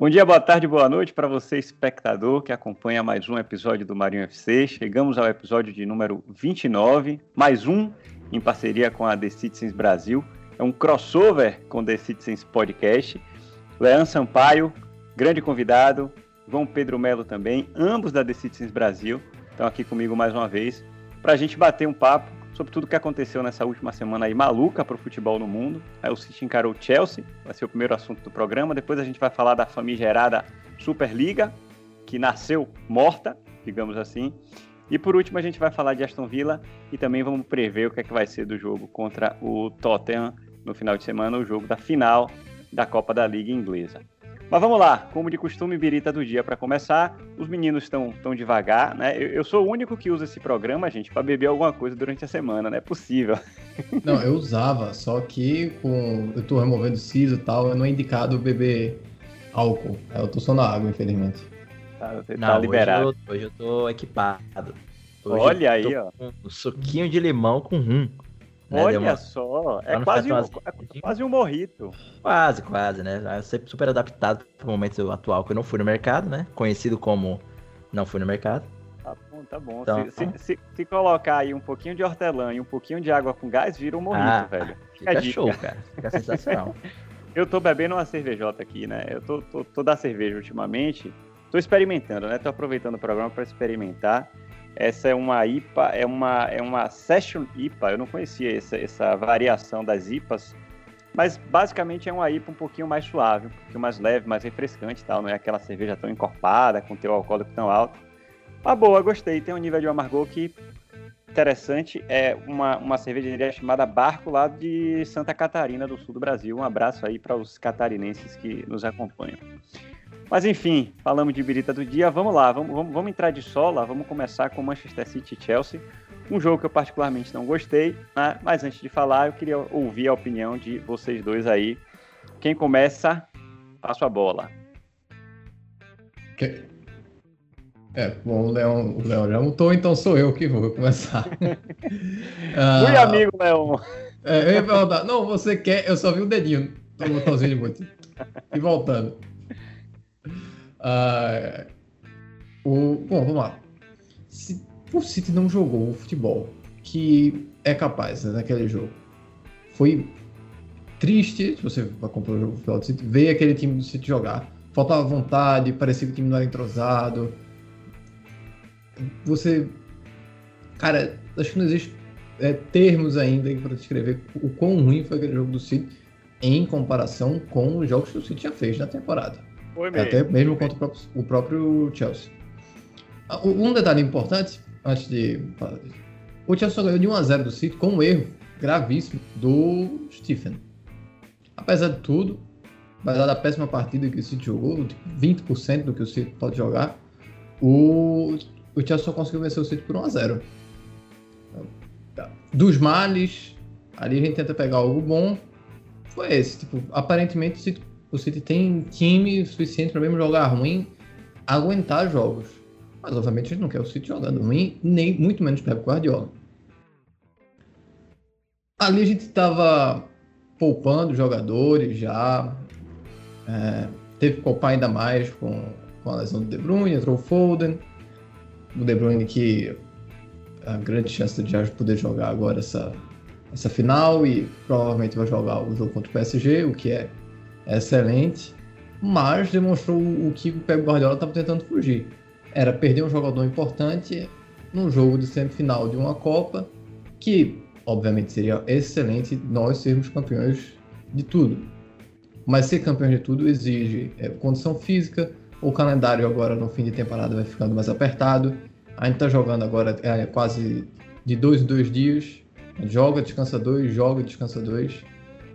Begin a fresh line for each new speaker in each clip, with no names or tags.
Bom dia, boa tarde, boa noite para você, espectador, que acompanha mais um episódio do Marinho FC. Chegamos ao episódio de número 29, mais um em parceria com a The Citizens Brasil. É um crossover com The Citizens Podcast. Leão Sampaio, grande convidado, João Pedro Melo também, ambos da The Citizens Brasil, estão aqui comigo mais uma vez para a gente bater um papo sobre tudo o que aconteceu nessa última semana aí maluca para o futebol no mundo. Aí o City encarou o Chelsea, vai ser o primeiro assunto do programa. Depois a gente vai falar da famigerada Superliga, que nasceu morta, digamos assim. E por último a gente vai falar de Aston Villa e também vamos prever o que é que vai ser do jogo contra o Tottenham no final de semana, o jogo da final da Copa da Liga Inglesa. Mas vamos lá, como de costume, birita do dia para começar. Os meninos estão tão devagar, né? Eu, eu, sou o único que usa esse programa, gente, para beber alguma coisa durante a semana, não é possível.
Não, eu usava, só que com eu tô removendo siso e tal, não é indicado beber álcool. Eu tô só na água, infelizmente.
Tá, você não, tá liberado. Hoje eu, hoje eu tô equipado. Hoje
Olha aí, ó.
Um suquinho de limão com rum.
Né? Olha uma... só, é quase, um, é quase um morrito.
Quase, quase, né? Eu sempre super adaptado pro momento atual que eu não fui no mercado, né? Conhecido como não fui no mercado.
Tá bom, tá bom. Então, se, se, se, se, colocar aí um pouquinho de hortelã e um pouquinho de água com gás, vira um morrito, ah, velho.
Fica, fica show, cara. Fica sensacional.
eu tô bebendo uma cervejota aqui, né? Eu tô, tô, tô da cerveja ultimamente. Tô experimentando, né? Tô aproveitando o programa para experimentar. Essa é uma IPA, é uma, é uma Session IPA. Eu não conhecia essa, essa variação das IPAs, mas basicamente é uma IPA um pouquinho mais suave, um pouquinho mais leve, mais refrescante tal. Não é aquela cerveja tão encorpada, com teu alcoólico tão alto. Mas boa, gostei. Tem um nível de amargor que interessante. É uma, uma cervejaria chamada Barco, lá de Santa Catarina, do sul do Brasil. Um abraço aí para os catarinenses que nos acompanham. Mas enfim, falamos de birita do dia, vamos lá, vamos, vamos, vamos entrar de sola, vamos começar com Manchester City e Chelsea, um jogo que eu particularmente não gostei, né? mas antes de falar, eu queria ouvir a opinião de vocês dois aí. Quem começa, passo a bola.
É, bom, o Leão, o Leão já mutou, então sou eu que vou começar.
ah, Fui amigo, Leão.
É, eu ia perguntar, não, você quer, eu só vi o dedinho no botãozinho de boot. E voltando. Uh, o, bom, vamos lá. Se o City não jogou o futebol que é capaz né, naquele jogo, foi triste, se você comprar o jogo do City, ver aquele time do City jogar. Faltava vontade, parecia que o time não era entrosado. Você. Cara, acho que não existe é, termos ainda para descrever o quão ruim foi aquele jogo do City em comparação com os jogos que o City já fez na temporada. Foi mesmo. Até mesmo contra o próprio, o próprio Chelsea. Ah, um detalhe importante, antes de. O Chelsea só ganhou de 1x0 do City com um erro gravíssimo do Stephen. Apesar de tudo, apesar da péssima partida que o City jogou, 20% do que o City pode jogar, o, o Chelsea só conseguiu vencer o City por 1x0. Dos males, ali a gente tenta pegar algo bom, foi esse. Tipo, aparentemente o City o City tem time suficiente para mesmo jogar ruim, aguentar jogos. Mas obviamente a gente não quer o City jogando ruim, nem muito menos Pep Guardiola. Ali a gente estava poupando jogadores já. É, teve que poupar ainda mais com, com a lesão do De Bruyne, entrou o Foden. O De Bruyne que a grande chance de poder jogar agora essa, essa final e provavelmente vai jogar o jogo contra o PSG, o que é excelente, mas demonstrou o que o Pep Guardiola estava tentando fugir. Era perder um jogador importante num jogo de semifinal de uma Copa, que obviamente seria excelente nós sermos campeões de tudo. Mas ser campeão de tudo exige é, condição física, o calendário agora no fim de temporada vai ficando mais apertado. A gente está jogando agora é, quase de dois em dois dias. Joga, descansa dois, joga, descansa dois.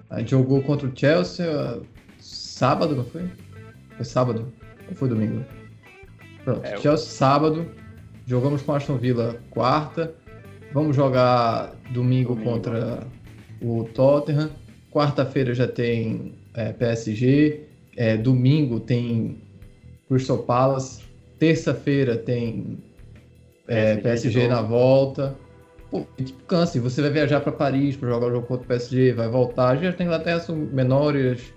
A gente jogou contra o Chelsea sábado, não foi? Foi sábado ou foi domingo? Pronto, é, Chelsea sábado, jogamos com Aston Villa quarta, vamos jogar domingo, domingo. contra o Tottenham, quarta-feira já tem é, PSG, é, domingo tem Crystal Palace, terça-feira tem é, PSG, na volta. Pô, tipo, cansa. Você vai viajar para Paris para jogar o jogo contra o PSG, vai voltar. Já tem Inglaterra são menores,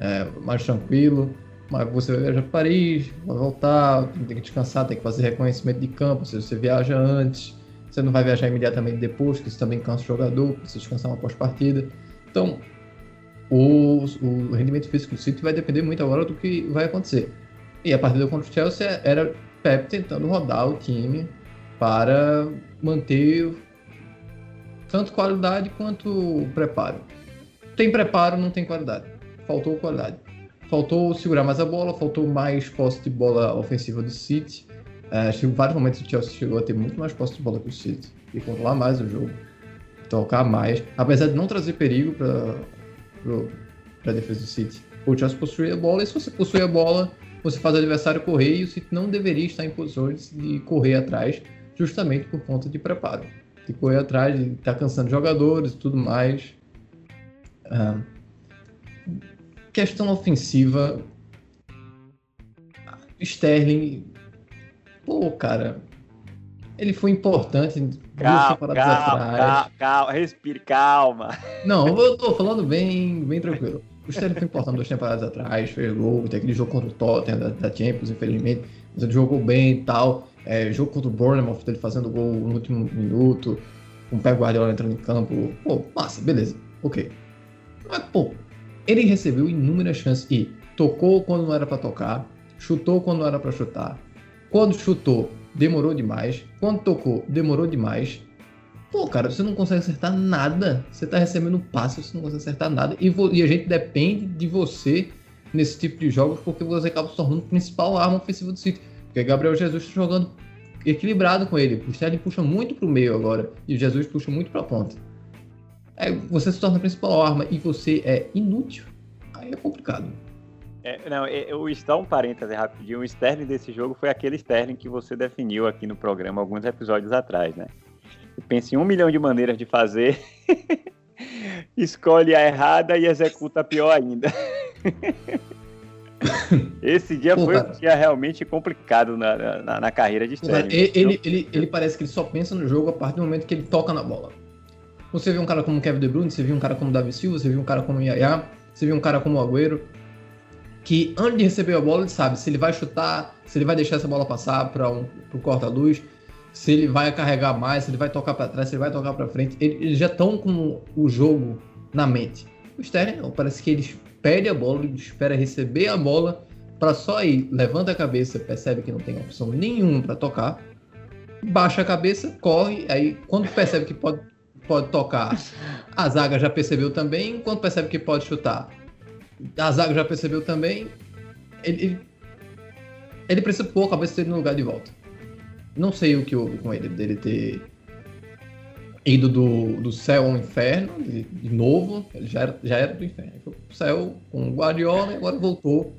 é, mais tranquilo. mas você vai viajar para Paris, vai voltar, tem que descansar, tem que fazer reconhecimento de campo, se você viaja antes, você não vai viajar imediatamente depois, que isso também cansa o jogador, precisa descansar uma pós-partida. Então, o, o, rendimento físico do City vai depender muito agora do que vai acontecer. E a partida contra o Chelsea era Pep tentando rodar o time para manter tanto qualidade quanto preparo. Tem preparo, não tem qualidade. Faltou qualidade. Faltou segurar mais a bola, faltou mais posse de bola ofensiva do City. É, chegou vários momentos o Chelsea chegou a ter muito mais posse de bola que o City e controlar mais o jogo, tocar mais, apesar de não trazer perigo para a defesa do City. O Chelsea possuía a bola e se você possui a bola, você faz o adversário correr e o City não deveria estar em posições de correr atrás, justamente por conta de preparo, de correr atrás, de estar tá cansando jogadores e tudo mais. Ah, questão ofensiva, Sterling, pô, cara, ele foi importante
calma, duas temporadas calma, atrás. Calma, calma, respire, calma.
Não, eu tô falando bem, bem tranquilo. O Sterling foi importante duas temporadas atrás, fez gol, tem aquele jogo contra o Tottenham da, da Champions, infelizmente, mas ele jogou bem e tal. É, jogo contra o Bournemouth, ele fazendo gol no último minuto, com o Pé Guardiola entrando em campo. Pô, massa, beleza, ok. Mas, pô, ele recebeu inúmeras chances e tocou quando não era para tocar, chutou quando não era para chutar. Quando chutou, demorou demais. Quando tocou, demorou demais. Pô, cara, você não consegue acertar nada. Você tá recebendo passe, você não consegue acertar nada. E, e, a gente depende de você nesse tipo de jogos porque você acaba se tornando a principal arma ofensiva do City. Porque Gabriel Jesus está jogando equilibrado com ele. O Sterling puxa muito pro meio agora e o Jesus puxa muito pra ponta. Aí você se torna a principal arma e você é inútil. Aí é complicado.
É, não, é, eu está um parêntese rapidinho. O Sterling desse jogo foi aquele Sterling que você definiu aqui no programa alguns episódios atrás, né? pensa em um milhão de maneiras de fazer, escolhe a errada e executa a pior ainda. Esse dia Pô, foi cara. um dia realmente complicado na, na, na carreira de Sterling.
Ele, ele, ele, ele, parece que ele só pensa no jogo a partir do momento que ele toca na bola. Você viu um cara como Kevin De Bruyne, você viu um cara como Davi Silva, você viu um cara como Yaya, você viu um cara como Agüero, que antes de receber a bola ele sabe se ele vai chutar, se ele vai deixar essa bola passar para um, corta-luz, se ele vai carregar mais, se ele vai tocar para trás, se ele vai tocar para frente. Eles já estão com o jogo na mente. O Sterling parece que eles pede a bola, ele espera receber a bola para só ir, levanta a cabeça, percebe que não tem opção nenhuma para tocar, baixa a cabeça, corre, aí quando percebe que pode, pode tocar, a zaga já percebeu também, quando percebe que pode chutar, a zaga já percebeu também, ele, ele, ele precisa pôr a cabeça dele no lugar de volta. Não sei o que houve com ele, dele ter ido do, do céu ao inferno, de, de novo, ele já era, já era do inferno. Ele foi pro céu com o Guardiola e agora voltou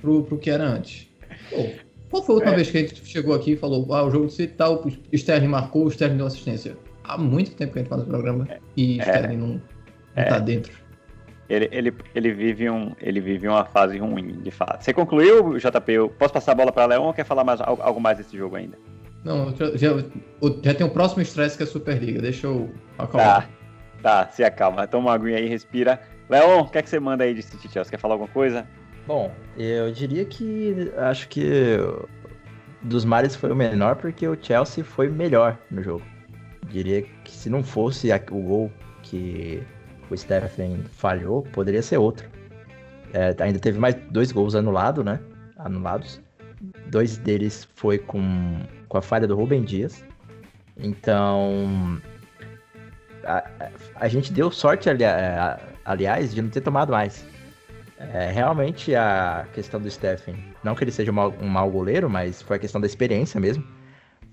pro, pro que era antes. Pô, qual foi a última é. vez que a gente chegou aqui e falou, ah, o jogo de tal, o Sterling marcou, o Sterling deu assistência? Há muito tempo que a gente faz o programa e é. Sterling não, não é. tá dentro.
Ele, ele, ele, vive um, ele vive uma fase ruim, de fato. Você concluiu, JP? Eu posso passar a bola para Leão ou quer falar mais, algo mais desse jogo ainda?
Não, já, já, já tem o próximo estresse que é a Superliga. Deixa eu acalmar.
Tá, tá, se acalma. Toma uma aguinha aí, respira. Leon, o que é que você manda aí de City Chelsea? Quer falar alguma coisa?
Bom, eu diria que acho que dos mares foi o menor porque o Chelsea foi melhor no jogo. Diria que se não fosse o gol que o Stephen falhou, poderia ser outro. É, ainda teve mais dois gols anulados, né? Anulados. Dois deles foi com, com a falha do Rubem Dias. Então, a, a, gente deu sorte, ali, a, aliás, de não ter tomado mais. É, realmente a questão do Stephen, não que ele seja um mau, um mau goleiro, mas foi a questão da experiência mesmo.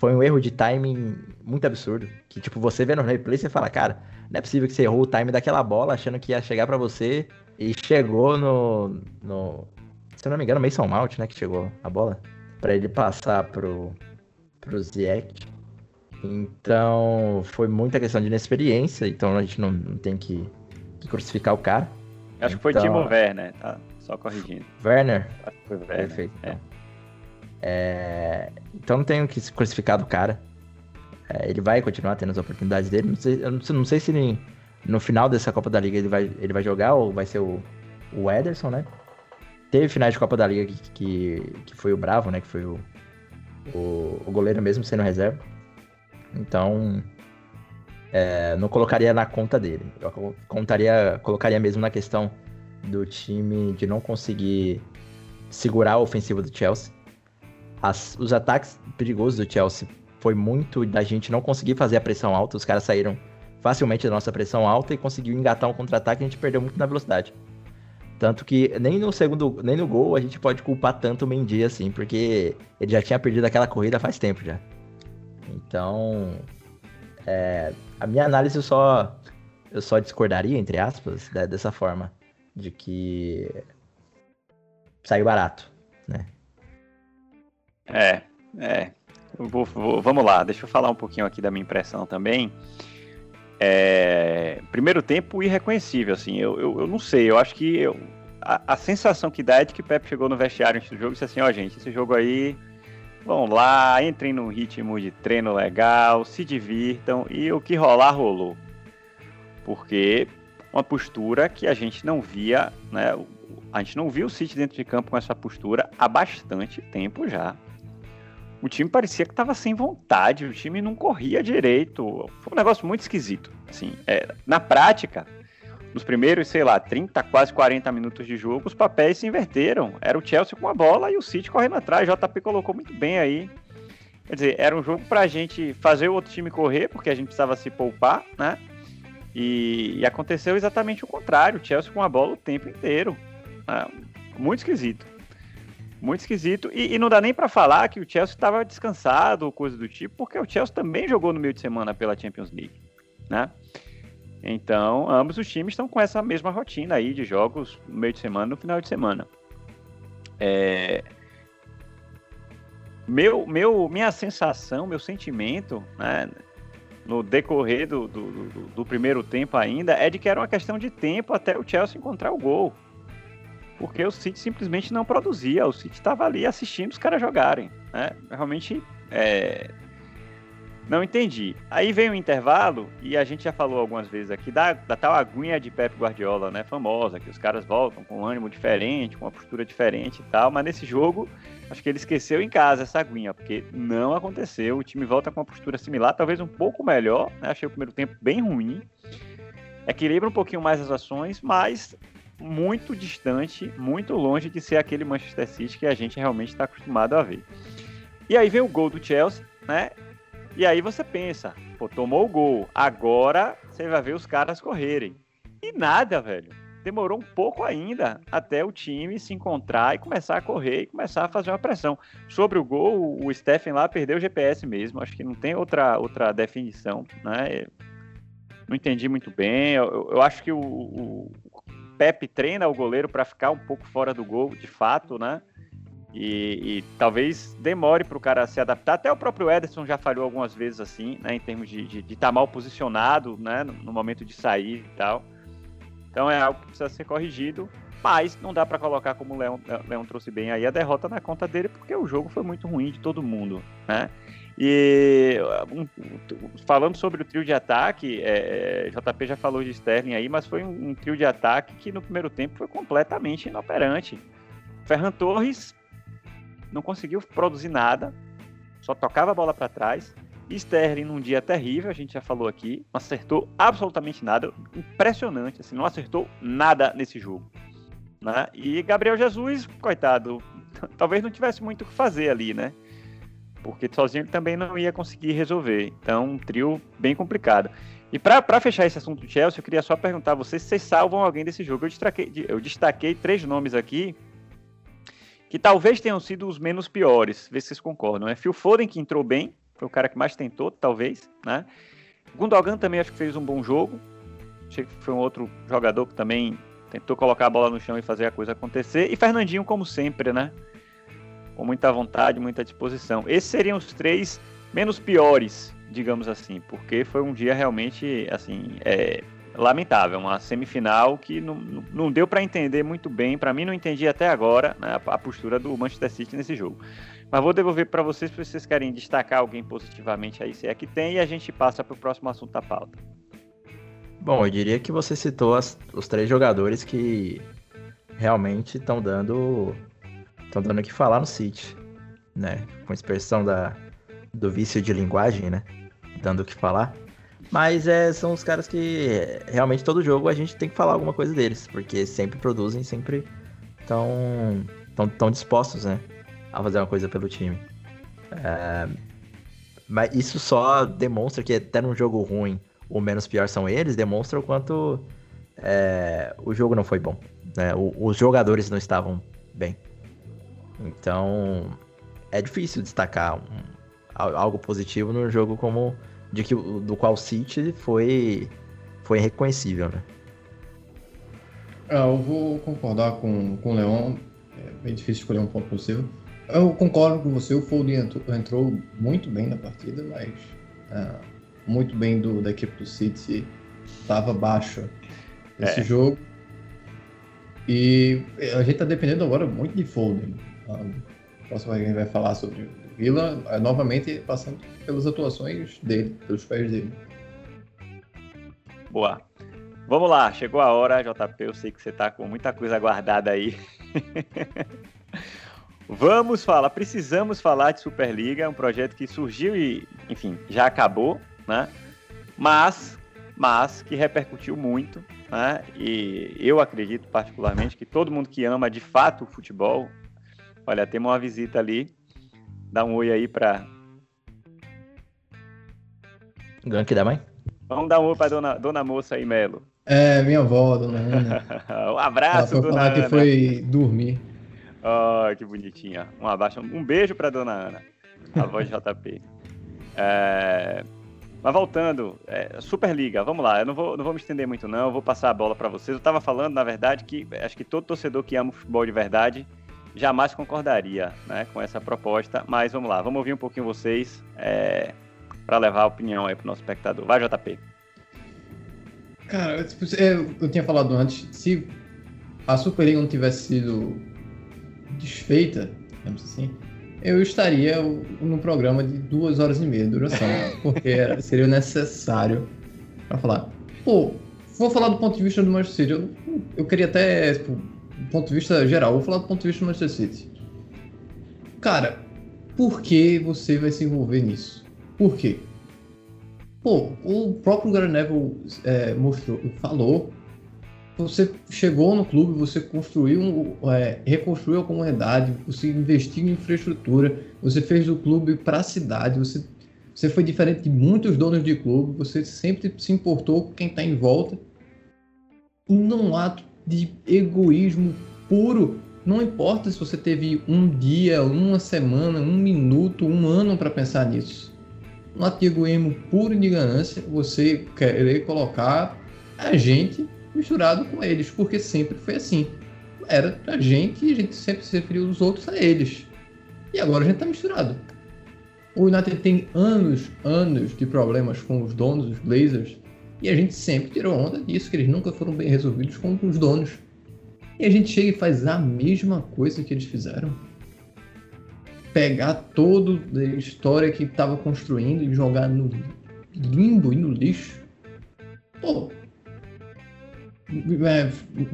Foi um erro de timing muito absurdo. Que, tipo, você vê no replay você fala, cara, não é possível que você errou o time daquela bola achando que ia chegar para você e chegou no, no. Se eu não me engano, Mason Mount, né? Que chegou a bola para ele passar pro, pro Ziyech. Então, foi muita questão de inexperiência, então a gente não, não tem que, que, crucificar o cara.
Acho que foi Timo Werner, tá? Só corrigindo.
Werner?
Acho que foi Werner.
Perfeito. É. É... Então não tenho que crucificar do cara. É, ele vai continuar tendo as oportunidades dele. Não sei, eu não sei, não sei se ele, no final dessa Copa da Liga ele vai, ele vai jogar ou vai ser o, o Ederson, né? teve finais de Copa da Liga que, que, que foi o Bravo, né? Que foi o, o, o goleiro mesmo sendo reserva. Então, é, não colocaria na conta dele. Eu contaria, colocaria mesmo na questão do time de não conseguir segurar a ofensiva do Chelsea. As, os ataques perigosos do Chelsea foi muito da gente não conseguir fazer a pressão alta. Os caras saíram facilmente da nossa pressão alta e conseguiu engatar um contra-ataque. A gente perdeu muito na velocidade. Tanto que nem no segundo, nem no gol a gente pode culpar tanto o Mendy assim, porque ele já tinha perdido aquela corrida faz tempo já. Então, é, a minha análise eu só eu só discordaria entre aspas dessa forma de que saiu barato, né?
É, é. Vou, vou, vamos lá, deixa eu falar um pouquinho aqui da minha impressão também. É, primeiro tempo irreconhecível, assim, eu, eu, eu não sei, eu acho que eu, a, a, sensação que dá é de que o Pepe chegou no vestiário antes do jogo e disse assim, ó oh, gente, esse jogo aí, vão lá, entrem num ritmo de treino legal, se divirtam, e o que rolar, rolou. Porque uma postura que a gente não via, né, a gente não viu o City dentro de campo com essa postura há bastante tempo já o time parecia que estava sem vontade, o time não corria direito. Foi um negócio muito esquisito. Assim, é, na prática, nos primeiros, sei lá, 30, quase 40 minutos de jogo, os papéis se inverteram. Era o Chelsea com a bola e o City correndo atrás. JP colocou muito bem aí. Quer dizer, era um jogo para a gente fazer o outro time correr, porque a gente precisava se poupar, né? E, e aconteceu exatamente o contrário. O Chelsea com a bola o tempo inteiro. Né? Muito esquisito. Muito esquisito. E, e não dá nem para falar que o Chelsea estava descansado ou coisa do tipo, porque o Chelsea também jogou no meio de semana pela Champions League, né? Então, ambos os times estão com essa mesma rotina aí de jogos no meio de semana no final de semana. É... Meu, meu, minha sensação, meu sentimento, né, no decorrer do, do, do, do primeiro tempo ainda, é de que era uma questão de tempo até o Chelsea encontrar o gol porque o City simplesmente não produzia. O City estava ali assistindo os caras jogarem. Né? Realmente é... não entendi. Aí vem o intervalo, e a gente já falou algumas vezes aqui da, da tal aguinha de Pep Guardiola, né? Famosa, que os caras voltam com um ânimo diferente, com uma postura diferente e tal. Mas nesse jogo, acho que ele esqueceu em casa essa aguinha, porque não aconteceu. O time volta com uma postura similar, talvez um pouco melhor. Né? Achei o primeiro tempo bem ruim equilibra um pouquinho mais as ações, mas muito distante, muito longe de ser aquele Manchester City que a gente realmente está acostumado a ver. E aí vem o gol do Chelsea, né? E aí você pensa, pô, tomou o gol, agora você vai ver os caras correrem. E nada, velho. Demorou um pouco ainda até o time se encontrar e começar a correr e começar a fazer uma pressão. Sobre o gol, o Stephen lá perdeu o GPS mesmo. Acho que não tem outra, outra definição, né? Não entendi muito bem. Eu, eu acho que o, o, Pepe treina o goleiro para ficar um pouco fora do gol, de fato, né? E, e talvez demore para o cara se adaptar. Até o próprio Ederson já falhou algumas vezes assim, né? Em termos de estar de, de tá mal posicionado, né? No, no, momento de sair e tal. Então é algo que precisa ser corrigido. Mas não dá para colocar como o Leão, Leão trouxe bem aí a derrota na conta dele, porque o jogo foi muito ruim de todo mundo, né? E falando sobre o trio de ataque, é, é JP já falou de Sterling aí, mas foi um, um, trio de ataque que no primeiro tempo foi completamente inoperante. Ferran Torres não conseguiu produzir nada, só tocava a bola para trás. Sterling num dia terrível, a gente já falou aqui, não acertou absolutamente nada, impressionante, assim, não acertou nada nesse jogo. Né? E Gabriel Jesus, coitado, talvez não tivesse muito o que fazer ali, né? Porque sozinho ele também não ia conseguir resolver. Então, um trio bem complicado. E para fechar esse assunto do Chelsea, eu queria só perguntar a vocês se vocês salvam alguém desse jogo. Eu destaquei, eu destaquei três nomes aqui que talvez tenham sido os menos piores, ver se vocês concordam. É Phil Foden, que entrou bem, foi o cara que mais tentou, talvez, né? Gundogan também acho que fez um bom jogo. Achei que foi um outro jogador que também tentou colocar a bola no chão e fazer a coisa acontecer. E Fernandinho, como sempre, né? Com muita vontade, muita disposição. Esses seriam os três menos piores, digamos assim, porque foi um dia realmente assim é, lamentável, uma semifinal que não, não deu para entender muito bem. Para mim, não entendi até agora né, a, postura do Manchester City nesse jogo. Mas vou devolver para vocês se vocês querem destacar alguém positivamente aí, se é que tem, e a gente passa para o próximo assunto da pauta.
Bom, eu diria que você citou as, os três jogadores que realmente estão dando estão dando o que falar no City, né? Com expressão da, do vício de linguagem, né? Dando o que falar. Mas é, são os caras que realmente todo jogo a gente tem que falar alguma coisa deles, porque sempre produzem, sempre estão tão, tão dispostos, né? A fazer uma coisa pelo time. É, mas isso só demonstra que até num jogo ruim, o menos pior são eles, demonstra o quanto é, o jogo não foi bom. Né? O, os jogadores não estavam bem. Então é difícil destacar um, algo positivo num jogo como de que do qual o City foi foi irreconhecível, né?
É, eu vou concordar com, com o Leon. É bem difícil escolher um ponto possível. Eu concordo com você, o Foden entrou, entrou muito bem na partida, mas é, muito bem do, da equipe do City estava baixa nesse é. jogo. E a gente está dependendo agora muito de Foden. A próxima vez a vai falar sobre o Villa, é, novamente passando pelas atuações dele, pelos pés dele.
Boa. Vamos lá, chegou a hora, JP. Eu sei que você está com muita coisa guardada aí. Vamos falar, precisamos falar de Superliga, um projeto que surgiu e, enfim, já acabou, né? Mas, mas que repercutiu muito, né? E eu acredito particularmente que todo mundo que ama de fato o futebol, olha, temos uma visita ali, dá um oi aí para
Gank da mãe?
Vamos dar um oi para dona, dona moça aí, Melo.
É, minha avó, dona Ana.
um abraço,
Ela foi
dona
falar
Ana.
que foi dormir.
Oh, que bonitinha. Um abraço, um beijo para dona Ana, a voz de JP. É... Mas voltando, é, Superliga, vamos lá. Eu não vou, não vou me estender muito, não. Eu vou passar a bola para vocês. Eu estava falando, na verdade, que acho que todo torcedor que ama o futebol de verdade jamais concordaria né, com essa proposta. Mas vamos lá, vamos ouvir um pouquinho vocês é, para levar a opinião aí para o nosso espectador. Vai, JP.
Cara, tipo, eu, eu tinha falado antes, se a Superliga não tivesse sido desfeita, digamos assim, eu estaria num programa de duas horas e meia de duração, porque seria necessário para falar. Pô, vou falar do ponto de vista do Manchester City. Eu, eu queria até, tipo, do ponto de vista geral, vou falar do ponto de vista do Manchester City. Cara, por que você vai se envolver nisso? Por quê? Pô, o próprio Gary Neville é, mostrou, falou você chegou no clube, você construiu, é, reconstruiu a comunidade, você investiu em infraestrutura, você fez o clube para a cidade, você, você foi diferente de muitos donos de clube, você sempre se importou com quem está em volta. E num ato de egoísmo puro, não importa se você teve um dia, uma semana, um minuto, um ano para pensar nisso. Um ato de egoísmo puro de ganância, você querer colocar a gente misturado com eles, porque sempre foi assim. Era a gente e a gente sempre se referiu os outros a eles. E agora a gente está misturado. O United tem anos, anos de problemas com os donos, os Blazers, e a gente sempre tirou onda disso, que eles nunca foram bem resolvidos com os donos. E a gente chega e faz a mesma coisa que eles fizeram. Pegar toda a história que estava construindo e jogar no limbo e no lixo. Pô, é,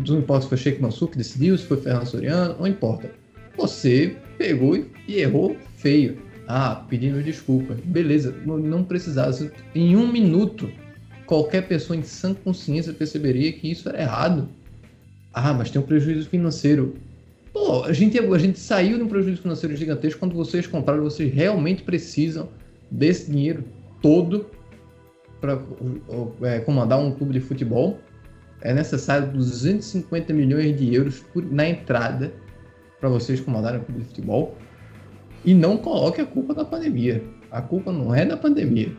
não importa se foi Sheik Mansur que decidiu, se foi Fernando Soriano, não importa. Você pegou e errou feio. Ah, pedindo desculpa. Beleza, não precisava. Em um minuto, qualquer pessoa em sã consciência perceberia que isso era errado. Ah, mas tem um prejuízo financeiro. Pô, a gente, a gente saiu de um prejuízo financeiro gigantesco quando vocês compraram, vocês realmente precisam desse dinheiro todo para é, comandar um clube de futebol é necessário 250 milhões de euros por, na entrada para vocês comandarem o clube de futebol. E não coloque a culpa na pandemia. A culpa não é da pandemia.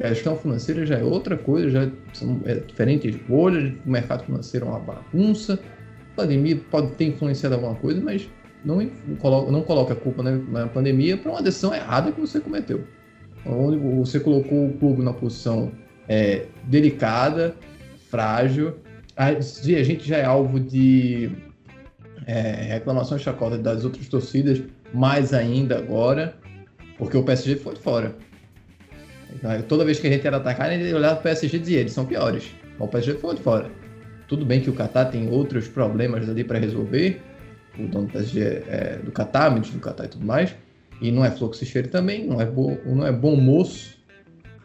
A gestão financeira já é outra coisa, já são é, diferentes bolhas, o mercado financeiro é uma bagunça. A pandemia pode ter influenciado alguma coisa, mas não, não, coloca, não coloca a culpa na, na pandemia para uma decisão errada que você cometeu. Onde você colocou o clube na posição é, delicada, frágil. A gente já é alvo de é, reclamações chacota das outras torcidas, mais ainda agora, porque o PSG foi fora. Toda vez que a gente era atacado, gente olhava para o PSG e dizia, eles são piores. O PSG foi de fora. Tudo bem que o Qatar tem outros problemas ali para resolver, o dono do PSG é do Qatar, ministro do Qatar e tudo mais, e não é fluxo também, não é, bom, não é bom moço,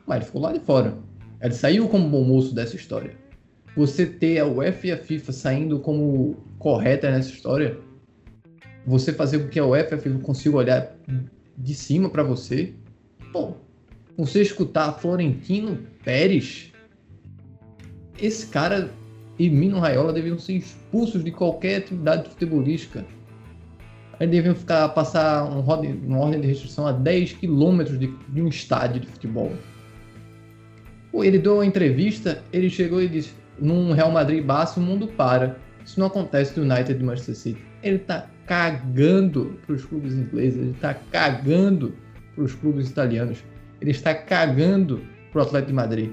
mas ele ficou lá de fora. Ele saiu como bom moço dessa história. Você ter a UEFA e a FIFA saindo como correta nessa história, você fazer com que a UEFA e a FIFA consigam olhar de cima para você, pô, você escutar Florentino Pérez, esse cara e Mino Raiola deviam ser expulsos de qualquer atividade futebolística. Eles deviam ficar, passar um uma ordem de restrição a 10 quilômetros de, de, um estádio de futebol. Ele deu uma entrevista, ele chegou e disse: num Real Madrid Barça o mundo para. Isso não acontece no United e Manchester City. Ele tá cagando para os clubes ingleses, ele tá cagando para os clubes italianos, ele está cagando para o Atlético de Madrid.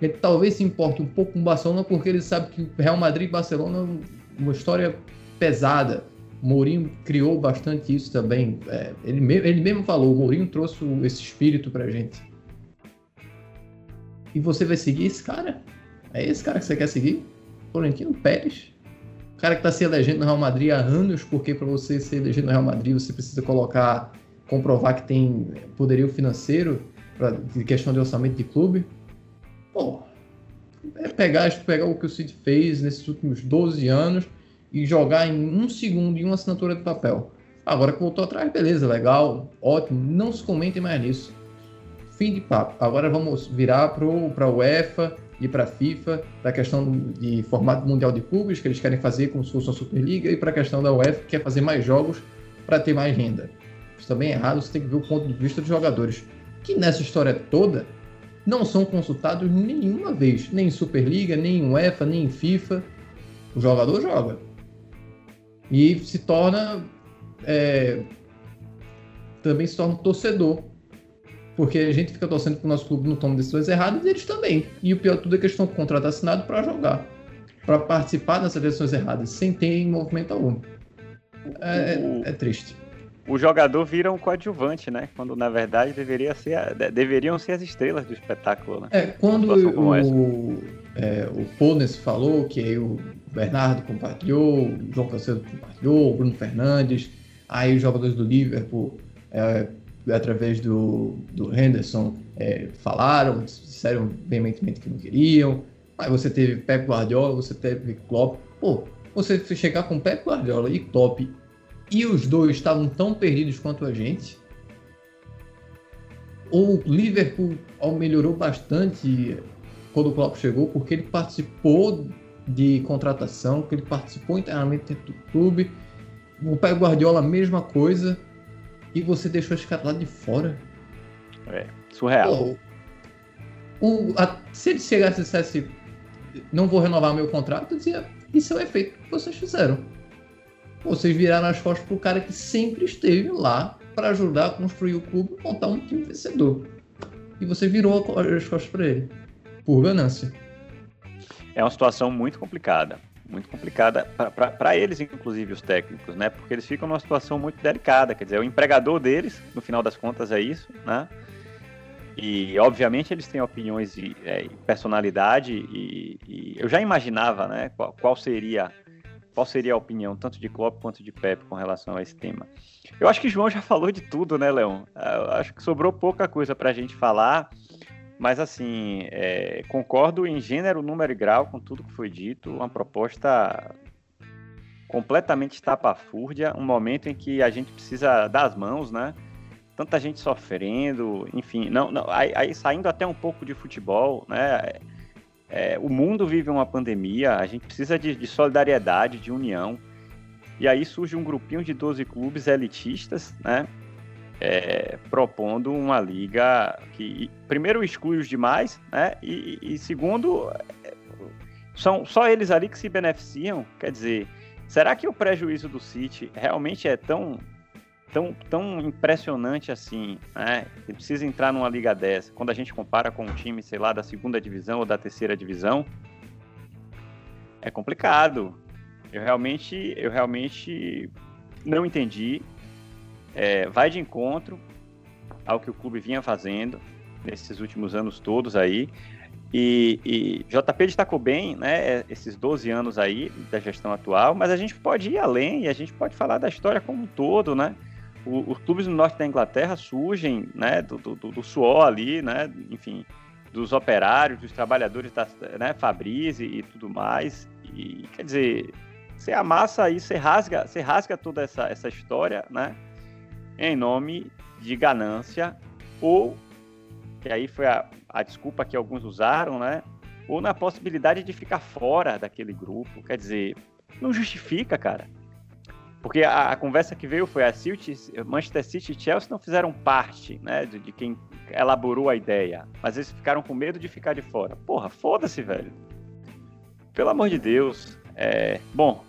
Ele talvez se importe um pouco com o Barcelona porque ele sabe que Real Madrid e Barcelona é uma história pesada. Mourinho criou bastante isso também. É, ele, mesmo, ele mesmo falou, o Mourinho trouxe esse espírito pra gente. E você vai seguir esse cara? É esse cara que você quer seguir? Florentino Pérez? O cara que está se elegendo no Real Madrid há anos, porque para você ser elegido no Real Madrid você precisa colocar, comprovar que tem poderio financeiro, pra, questão de orçamento de clube. Pô, é pegar, pegar o que o City fez nesses últimos 12 anos e jogar em um segundo em uma assinatura de papel. Agora que voltou atrás, beleza, legal, ótimo, não se comentem mais nisso. Fim de papo. Agora vamos virar para a UEFA e para a FIFA, para a questão de formato mundial de clubes, que eles querem fazer como se fosse uma Superliga, e para a questão da UEFA, que quer fazer mais jogos para ter mais renda. Isso também é errado, você tem que ver o ponto de vista dos jogadores. Que nessa história toda, não são consultados nenhuma vez, nem em Superliga, nem em UEFA, nem em FIFA. O jogador joga. E se torna. É, também se torna torcedor. Porque a gente fica torcendo para o nosso clube não tome decisões erradas e eles também. E o pior de tudo é que eles estão com contrato assinado para jogar. Para participar dessas decisões erradas, sem ter movimento algum. É, é triste
o jogador vira um coadjuvante, né? Quando na verdade deveria ser a, deveriam ser as estrelas do espetáculo, né?
É, quando o, é, o Pones falou que aí o Bernardo compartilhou, o João Cancelo compartilhou, o Bruno Fernandes, aí os jogadores do Liverpool, é, através do, do Henderson, é, falaram, disseram veementemente que não queriam. Aí você teve Pep Guardiola, você teve Klopp. Pô, você chegar com Pep Guardiola e Klopp e os dois estavam tão perdidos quanto a gente. O Liverpool melhorou bastante quando o Klopp chegou, porque ele participou de contratação, que ele participou internamente dentro do clube. O Pé Guardiola, a mesma coisa. E você deixou esse cara lá de fora.
É, surreal.
Pô, o, a, se ele chegasse e dissesse não vou renovar meu contrato, eu dizia, isso é o efeito que vocês fizeram vocês viraram as costas pro cara que sempre esteve lá para ajudar a construir o clube e montar um time vencedor. E você virou as costas para ele, por ganância.
É uma situação muito complicada. Muito complicada para eles, inclusive os técnicos, né? Porque eles ficam numa situação muito delicada. Quer dizer, o empregador deles, no final das contas, é isso, né? E, obviamente, eles têm opiniões e é, personalidade, e, e, eu já imaginava né, qual, qual seria qual seria a opinião tanto de Klopp quanto de Pep com relação a esse tema. Eu acho que João já falou de tudo, né, Leão? Acho que sobrou pouca coisa para a gente falar, mas assim, é, concordo em gênero, número e grau com tudo que foi dito. Uma proposta completamente estapafúrdia, um momento em que a gente precisa das mãos, né? Tanta gente sofrendo, enfim, não, não aí, aí saindo até um pouco de futebol, né? É, o mundo vive uma pandemia, a gente precisa de, de, solidariedade, de união. E aí surge um grupinho de 12 clubes elitistas, né? É, propondo uma liga que, primeiro, exclui os demais, né? E, e, segundo, são só eles ali que se beneficiam. Quer dizer, será que o prejuízo do City realmente é tão tão, tão impressionante assim, né? Ele precisa entrar numa liga dessa. Quando a gente compara com um time, sei lá, da segunda divisão ou da terceira divisão, é complicado. Eu realmente, eu realmente não entendi. É, vai de encontro ao que o clube vinha fazendo. nesses últimos anos todos aí. E, e, JP destacou bem né, esses 12 anos aí da gestão atual, mas a gente pode ir além e a gente pode falar da história como um todo, né? O, os clubes no norte da Inglaterra surgem né, do, do, do suor ali, né? Enfim, dos operários, dos trabalhadores da né, Fabrize e tudo mais. E quer dizer, você amassa aí, você rasga, você rasga toda essa, essa história, né? Em nome de ganância ou que aí foi a, a desculpa que alguns usaram, né? Ou na possibilidade de ficar fora daquele grupo. Quer dizer, não justifica, cara. Porque a, a conversa que veio foi a City, Manchester City e Chelsea não fizeram parte, né, de, de, quem elaborou a ideia, mas eles ficaram com medo de ficar de fora. Porra, foda-se, velho. Pelo amor de Deus. É, bom,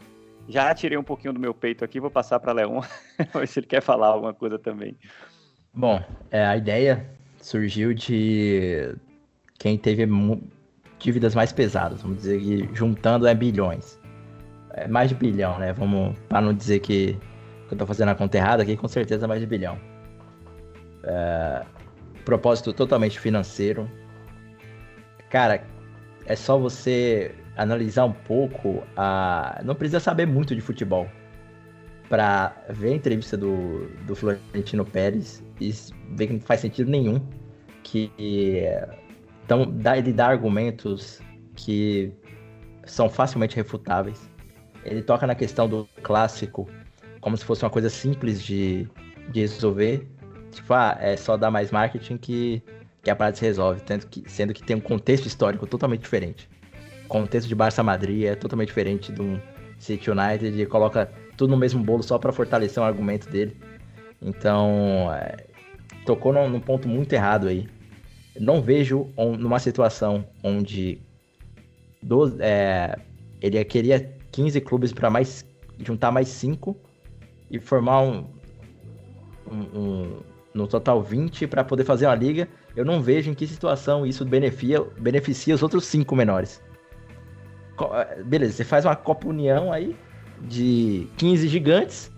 já tirei um pouquinho do meu peito aqui, vou passar para Leon, ver se ele quer falar alguma coisa também.
Bom, é, a ideia surgiu de quem teve dívidas mais pesadas, vamos dizer que juntando é bilhões. É mais de bilhão, né? Vamos, para não dizer que, que eu tô fazendo a conta errada aqui, com certeza é mais de bilhão. É, propósito totalmente financeiro. Cara, é só você analisar um pouco a. Não precisa saber muito de futebol para ver a entrevista do, do Florentino Pérez e ver que não faz sentido nenhum que então dá, ele dá argumentos que são facilmente refutáveis. Ele toca na questão do clássico como se fosse uma coisa simples de, de resolver. Tipo, ah, é só dar mais marketing que, que a parada se resolve, sendo que, sendo que tem um contexto histórico totalmente diferente. O contexto de Barça Madrid é totalmente diferente de um City United e coloca tudo no mesmo bolo só para fortalecer o argumento dele. Então, é, tocou num, num, ponto muito errado aí. Não vejo um, numa situação onde do, é, ele queria 15 clubes para mais juntar mais 5 e formar um, um, um no total 20 para poder fazer uma liga. Eu não vejo em que situação isso beneficia, beneficia os outros 5 menores. É, beleza, você faz uma Copa União aí, de 15 gigantes.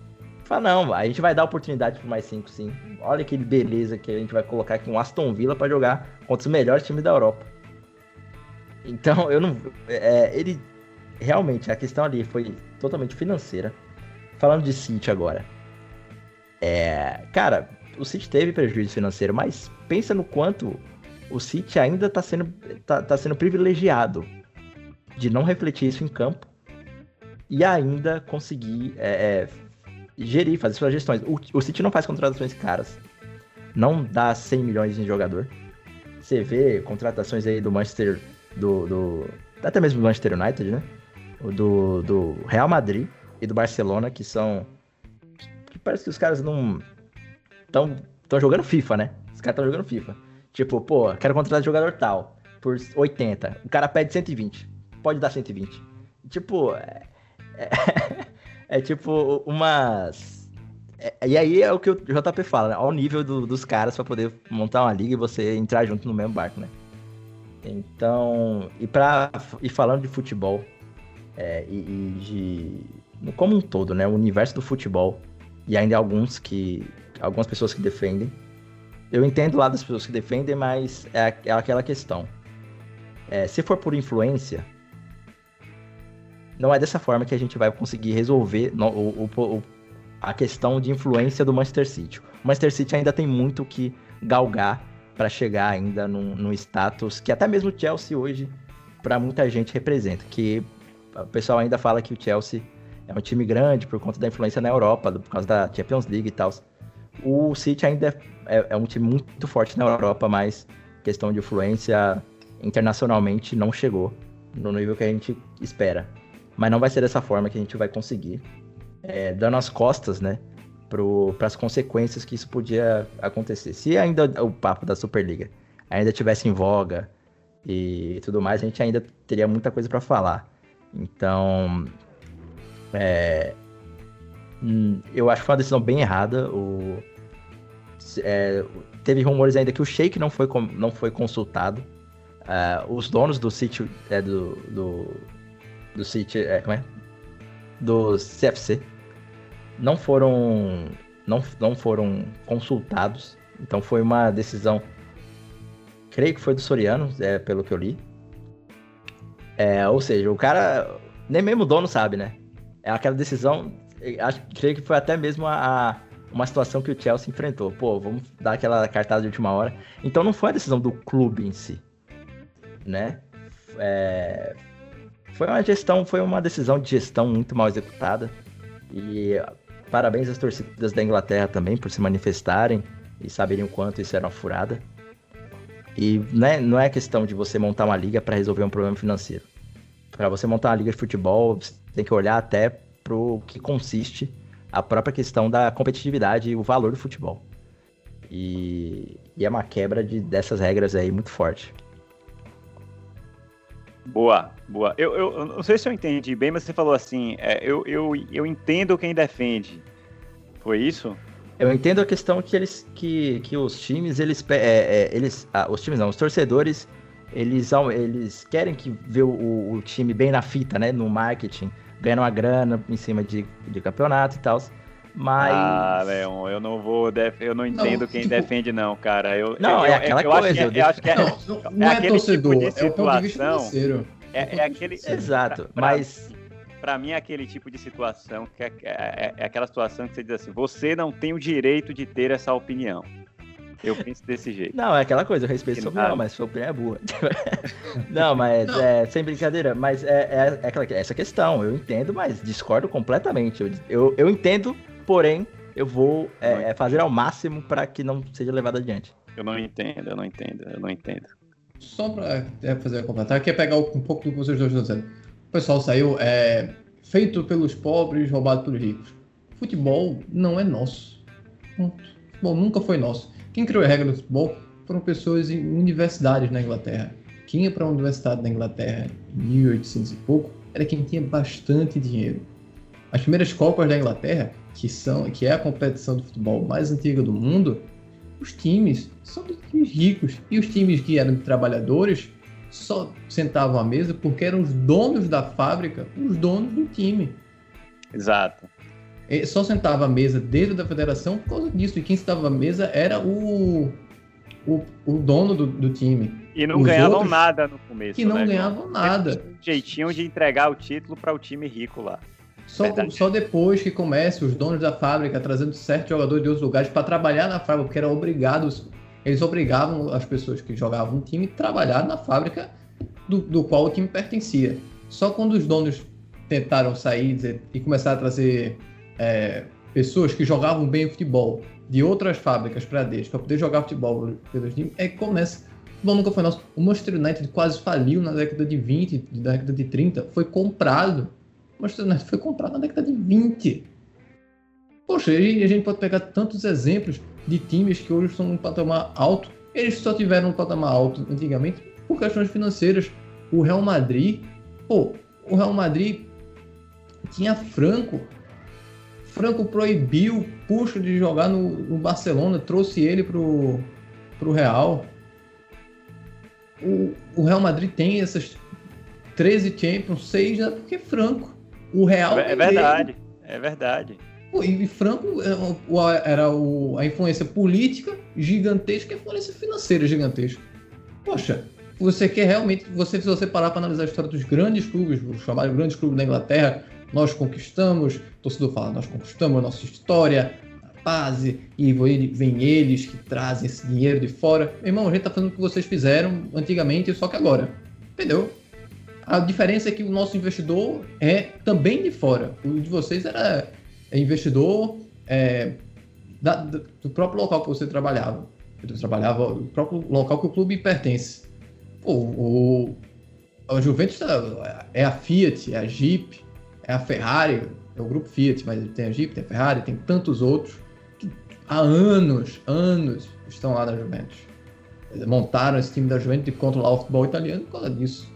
Fala, não, a gente vai dar oportunidade para mais 5 sim. Olha que beleza que a gente vai colocar aqui um Aston Villa para jogar contra os melhores times da Europa. Então, eu não. É, ele. Realmente, a questão ali foi totalmente financeira. Falando de City agora. É. Cara, o City teve prejuízo financeiro, mas pensa no quanto o City ainda está sendo, tá, tá sendo privilegiado de não refletir isso em campo e ainda conseguir é, é, gerir, fazer suas gestões. O, o City não faz contratações caras, não dá 100 milhões em jogador. Você vê contratações aí do Manchester, do, do até mesmo do Manchester United, né? Do, do Real Madrid e do Barcelona, que são. Que parece que os caras não. Estão tão jogando FIFA, né? Os caras estão jogando FIFA. Tipo, pô, quero contratar jogador tal por 80. O cara pede 120. Pode dar 120. Tipo, é, é, é tipo umas. É, e aí é o que o JP fala, né? Ao nível do, dos caras para poder montar uma liga e você entrar junto no mesmo barco, né? Então, e, pra, e falando de futebol, é, e, e, de. Como um todo, né? O universo do futebol, e ainda alguns que. Algumas pessoas que defendem. Eu entendo lá das pessoas que defendem, mas é, é aquela questão. É, se for por influência, não é dessa forma que a gente vai conseguir resolver no, o, o, a questão de influência do Manchester City. O Manchester City ainda tem muito que galgar para chegar ainda num, status que até mesmo o Chelsea hoje, para muita gente, representa. Que o pessoal ainda fala que o Chelsea é um time grande por conta da influência na Europa, por causa da Champions League e tal. O City ainda é, é um time muito forte na Europa, mas questão de influência internacionalmente não chegou no nível que a gente espera. Mas não vai ser dessa forma que a gente vai conseguir, é, dando as costas, né? Para as consequências que isso podia acontecer. Se ainda o papo da Superliga ainda tivesse em voga e tudo mais, a gente ainda teria muita coisa para falar. Então, é, hum, eu acho que foi uma decisão bem errada. O, é, teve rumores ainda que o Sheik não foi, não foi consultado. Uh, os donos do sítio é, do, do, do City, é, como é? Do CFC não foram não, não foram consultados. Então foi uma decisão creio que foi do Soriano, é, pelo que eu li. É, ou seja, o cara, nem mesmo o dono sabe, né? É aquela decisão, acho, creio que foi até mesmo a, a, uma situação que o Chelsea enfrentou. Pô, vamos dar aquela cartada de última hora. Então não foi a decisão do clube em si, né? É, foi uma gestão, foi uma decisão de gestão muito mal executada. E parabéns às torcidas da Inglaterra também por se manifestarem e saberem o quanto isso era uma furada. E né, não é questão de você montar uma liga para resolver um problema financeiro. Para você montar uma liga de futebol, você tem que olhar até para o que consiste a própria questão da competitividade e o valor do futebol. E, e é uma quebra de, dessas regras aí muito forte.
Boa, boa. Eu, eu, eu, não sei se eu entendi bem, mas você falou assim: é, eu, eu, eu entendo quem defende. Foi isso?
Eu entendo a questão que eles que, que os times eles é, é, eles ah, os times não os torcedores eles eles querem que ver o, o, time bem na fita né no marketing ganhando uma grana em cima de, de campeonato e tal mas
ah Leon eu não vou def... eu não entendo não, quem tipo... defende não cara. Eu
não
eu,
é aquela eu, coisa
eu, acho que é, não,
não é, é torcedor tipo de situação,
é, é, é aquele
exato pra, mas
para mim é aquele tipo de situação que é, é, é, aquela situação que você diz assim: você não tem o direito de ter essa opinião. Eu penso desse jeito.
Não, é aquela coisa, eu respeito sua opinião, mas sua opinião é boa. não, mas não. É, sem brincadeira, mas é, é, é aquela, essa questão, eu entendo, mas discordo completamente. Eu, eu, eu entendo, porém, eu vou é, é fazer ao máximo para que não seja levado adiante.
Eu não entendo, eu não entendo, eu não entendo.
Só para é, fazer a completar, quer pegar um pouco do que vocês dois estão dizendo o pessoal saiu é, feito pelos pobres, roubado pelos ricos. Futebol não é nosso. Futebol nunca foi nosso. Quem criou a regra do futebol foram pessoas em universidades na Inglaterra. Quem ia para a universidade na Inglaterra em 1800 e pouco era quem tinha bastante dinheiro. As primeiras Copas da Inglaterra, que, são, que é a competição de futebol mais antiga do mundo, os times são de times ricos. E os times que eram de trabalhadores só sentavam à mesa porque eram os donos da fábrica, os donos do time.
Exato.
Só sentava à mesa dentro da federação por causa disso. E quem estava à mesa era o, o, o dono do, do, time.
E não Os ganhavam nada no começo.
Que não né? ganhavam nada.
Um jeitinho de entregar o título para o time rico lá.
Só, só depois que começa os donos da fábrica trazendo certos jogadores de outros lugares para trabalhar na fábrica, porque eram obrigados eles obrigavam as pessoas que jogavam no time a trabalhar na fábrica do, do qual o time pertencia. Só quando os donos tentaram sair dizer, e começar a trazer é, pessoas que jogavam bem o futebol de outras fábricas para deles, para poder jogar futebol pelos times, é que começa. O futebol nunca foi nosso. O Manchester United quase faliu na década de 20, na década de 30, foi comprado. O Manchester United foi comprado na década de 20. Poxa, e a gente pode pegar tantos exemplos de times que hoje estão num patamar alto. Eles só tiveram um patamar alto antigamente por questões financeiras. O Real Madrid, pô, o Real Madrid tinha Franco. Franco proibiu Puxa de jogar no, no Barcelona, trouxe ele pro, pro Real. O, o Real Madrid tem essas 13 Champions, 6 é porque Franco. O Real.
É, é verdade, é verdade.
E Franco é, era o, a influência política gigantesca e a influência financeira gigantesca. Poxa, você quer realmente, você, se você parar para analisar a história dos grandes clubes, os chamados grandes clubes da Inglaterra, nós conquistamos, o torcedor fala, nós conquistamos a nossa história, a base, e vem eles que trazem esse dinheiro de fora. Meu irmão, a gente tá fazendo o que vocês fizeram antigamente, só que agora. Entendeu? A diferença é que o nosso investidor é também de fora. O de vocês era é investidor é, da, do próprio local que você trabalhava. Você trabalhava o próprio local que o clube pertence. Pô, o, a Juventus tá, é a Fiat, é a Jeep, é a Ferrari, é o grupo Fiat, mas tem a Jeep, tem a Ferrari, tem tantos outros que há anos, anos estão lá na Juventus. Eles montaram esse time da Juventus e controlar o futebol italiano por causa disso.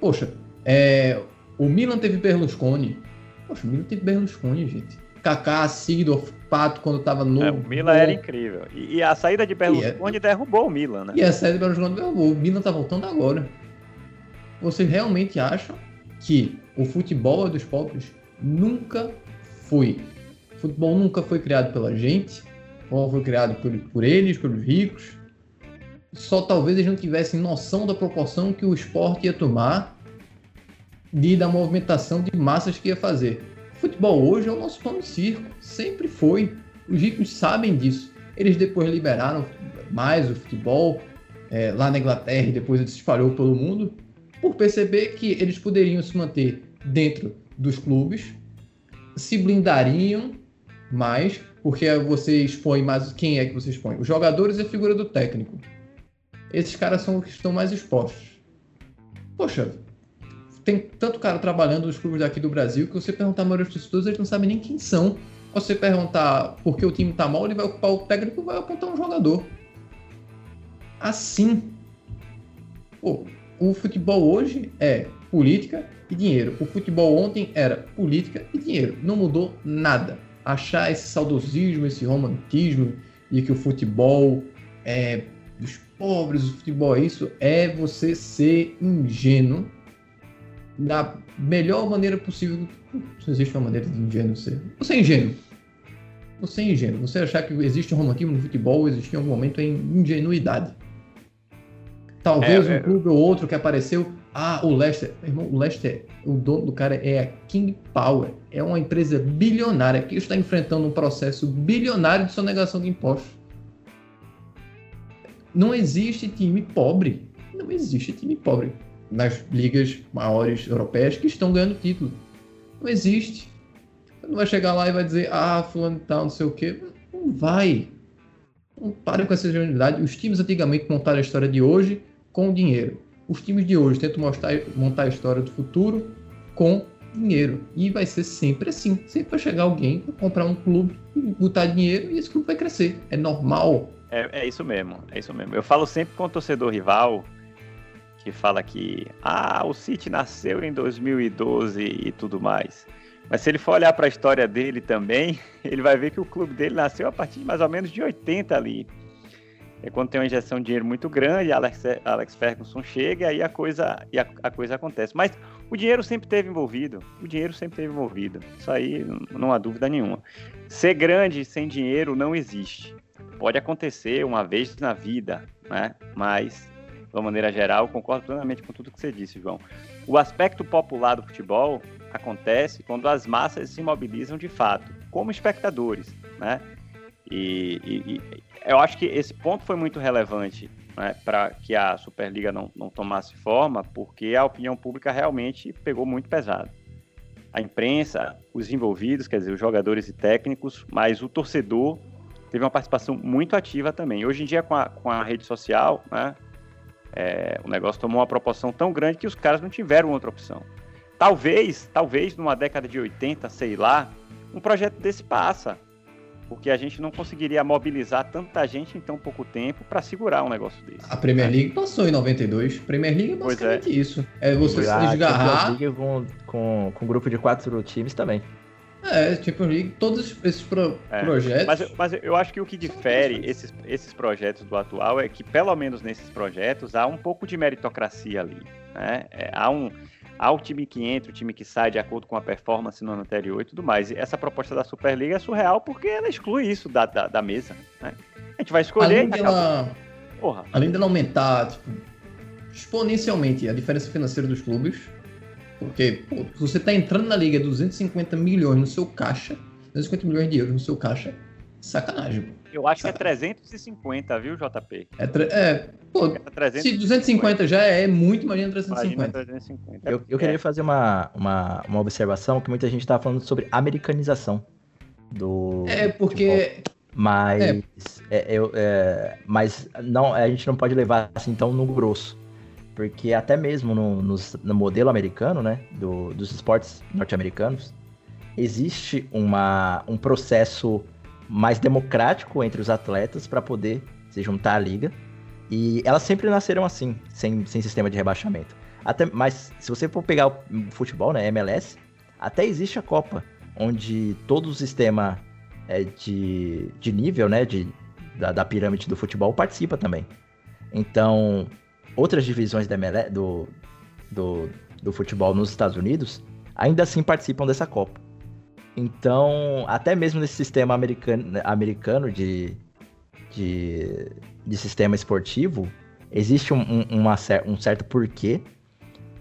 Poxa, é, o Milan teve Berlusconi, Poxa, o Milan teve Berlusconi, gente. Kaká, Sidorf, Pato, quando tava no.
É, o Milan era incrível. E, e, a saída de Berlusconi é... derrubou o Milan, né?
E a saída de Berlusconi derrubou. O Milan tá voltando agora. Vocês realmente acham que o futebol é dos pobres? Nunca foi. O futebol nunca foi criado pela gente. O futebol foi criado por, por eles, pelos ricos. só talvez eles não tivessem noção da proporção que o esporte ia tomar de da movimentação de massas que ia fazer. O futebol hoje é o nosso pão de circo, sempre foi. Os ricos sabem disso. Eles depois liberaram mais o futebol é, lá na Inglaterra e depois ele se espalhou pelo mundo, por perceber que eles poderiam se manter dentro dos clubes, se blindariam mais, porque você expõe mais. Quem é que você expõe? Os jogadores e a figura do técnico. Esses caras são os que estão mais expostos. Poxa, tem tanto cara trabalhando nos clubes daqui do Brasil que você perguntar a maioria dos torcedores, eles não sabem nem quem são. Você perguntar por que o time tá mal, ele vai ocupar o técnico vai apontar um jogador. Assim. Pô, o futebol hoje é política e dinheiro. O futebol ontem era política e dinheiro. Não mudou nada. Achar esse saudosismo, esse romantismo e que o futebol é dos pobres, o futebol é isso, é você ser ingênuo da melhor maneira possível. Não existe uma maneira de ingênuo ser. Você é ingênuo. Você é ingênuo. Você achar que existe um romantismo no futebol, existe em algum momento em ingenuidade. Talvez é, um é... clube ou outro que apareceu. Ah, o Leicester. Irmão, o Leicester, o dono do cara é a King Power. É uma empresa bilionária que está enfrentando um processo bilionário de sonegação de impostos. Não existe time pobre. Não existe time pobre nas ligas maiores europeias que estão ganhando título. Não existe. Você não vai chegar lá e vai dizer, ah, fulano tal, não sei o quê. Não vai. Não pare com essa ingenuidade. Os times antigamente montaram a história de hoje com dinheiro. Os times de hoje tentam mostrar, montar a história do futuro com dinheiro. E vai ser sempre assim. Sempre vai chegar alguém para comprar um clube e botar dinheiro e esse clube vai crescer. É normal.
É, é isso mesmo, é isso mesmo. Eu falo sempre com o torcedor rival que fala que ah, o City nasceu em 2012 e tudo mais. Mas se ele for olhar para a história dele também, ele vai ver que o clube dele nasceu a partir de mais ou menos de 80 ali. É quando tem uma injeção de dinheiro muito grande, Alex, Alex Ferguson chega e a coisa, e a, a, coisa acontece. Mas o dinheiro sempre teve envolvido. O dinheiro sempre teve envolvido. Isso aí não há dúvida nenhuma. Ser grande sem dinheiro não existe. Pode acontecer uma vez na vida, né? Mas de uma maneira geral, concordo plenamente com tudo que você disse, João. O aspecto popular do futebol acontece quando as massas se mobilizam de fato, como espectadores, né? E, e, e eu acho que esse ponto foi muito relevante né, para que a Superliga não, não tomasse forma, porque a opinião pública realmente pegou muito pesado. A imprensa, os envolvidos, quer dizer, os jogadores e técnicos, mas o torcedor teve uma participação muito ativa também. Hoje em dia, com a, com a rede social, né, é, o negócio tomou uma proporção tão grande que os caras não tiveram outra opção. Talvez, talvez numa década de 80, sei lá, um projeto desse passa. Porque a gente não conseguiria mobilizar tanta gente em tão pouco tempo para segurar um negócio desse.
A Premier League passou em 92. Premier League é, é. basicamente é. isso. É você se desgarrar.
Com, com, com um grupo de quatro times também.
É, tipo, todos esses pro é, projetos.
Mas, mas, eu acho que o que difere esses, esses projetos do atual é que, pelo menos nesses projetos, há um pouco de meritocracia ali. Né? É, há, um, há o time que entra, o time que sai de acordo com a performance no ano anterior e tudo mais. E essa proposta da Superliga é surreal porque ela exclui isso da, da, da mesa. Né? A gente vai escolher.
Além dela, Porra. além dela aumentar tipo, exponencialmente a diferença financeira dos clubes porque, pô, se você tá entrando na liga 250 milhões no seu caixa, 250 milhões de euros no seu caixa, sacanagem, pô.
Eu acho sacanagem. que é 350, viu, JP?
É, é pô, é se 250 já é muito, imagina 350. Imagina
350. Eu, eu queria fazer uma, uma, uma observação que muita gente tá falando sobre americanização do.
É, porque.
Tipo, mas, é. É, eu, é, mas não, a gente não pode levar assim tão no grosso. Porque até mesmo no, no, no modelo americano, né, do, dos esportes norte-americanos, existe uma, um processo mais democrático entre os atletas para poder se juntar à liga. E elas sempre nasceram assim, sem, sem sistema de rebaixamento. Até, mas se você for pegar o futebol, né, MLS, até existe a Copa, onde todo o sistema é, de, de nível, né, de, da, da pirâmide do futebol participa também. Então, outras divisões do, do, do futebol nos Estados Unidos ainda assim participam dessa Copa. Então, até mesmo nesse sistema americano, americano de, de, de sistema esportivo, existe um, um, uma, um certo porquê.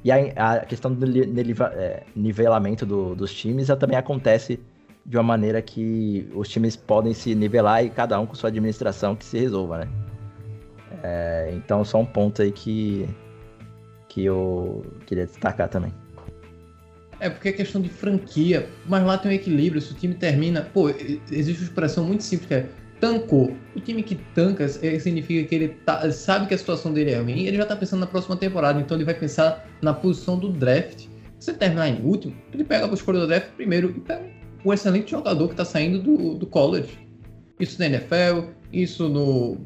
E a, a questão do é, nivelamento do, dos times também acontece de uma maneira que os times podem se nivelar e cada um com sua administração que se resolva, né? É, então, só um ponto aí que, que eu queria destacar também.
É porque é questão de franquia, mas lá tem um equilíbrio. Se o time termina. Pô, existe uma expressão muito simples que é tancou. O time que tanca é, significa que ele tá, sabe que a situação dele é ruim ele já tá pensando na próxima temporada. Então ele vai pensar na posição do draft. Se terminar em último, ele pega a escolha do draft primeiro e pega um excelente jogador que tá saindo do, do college. Isso na NFL, isso no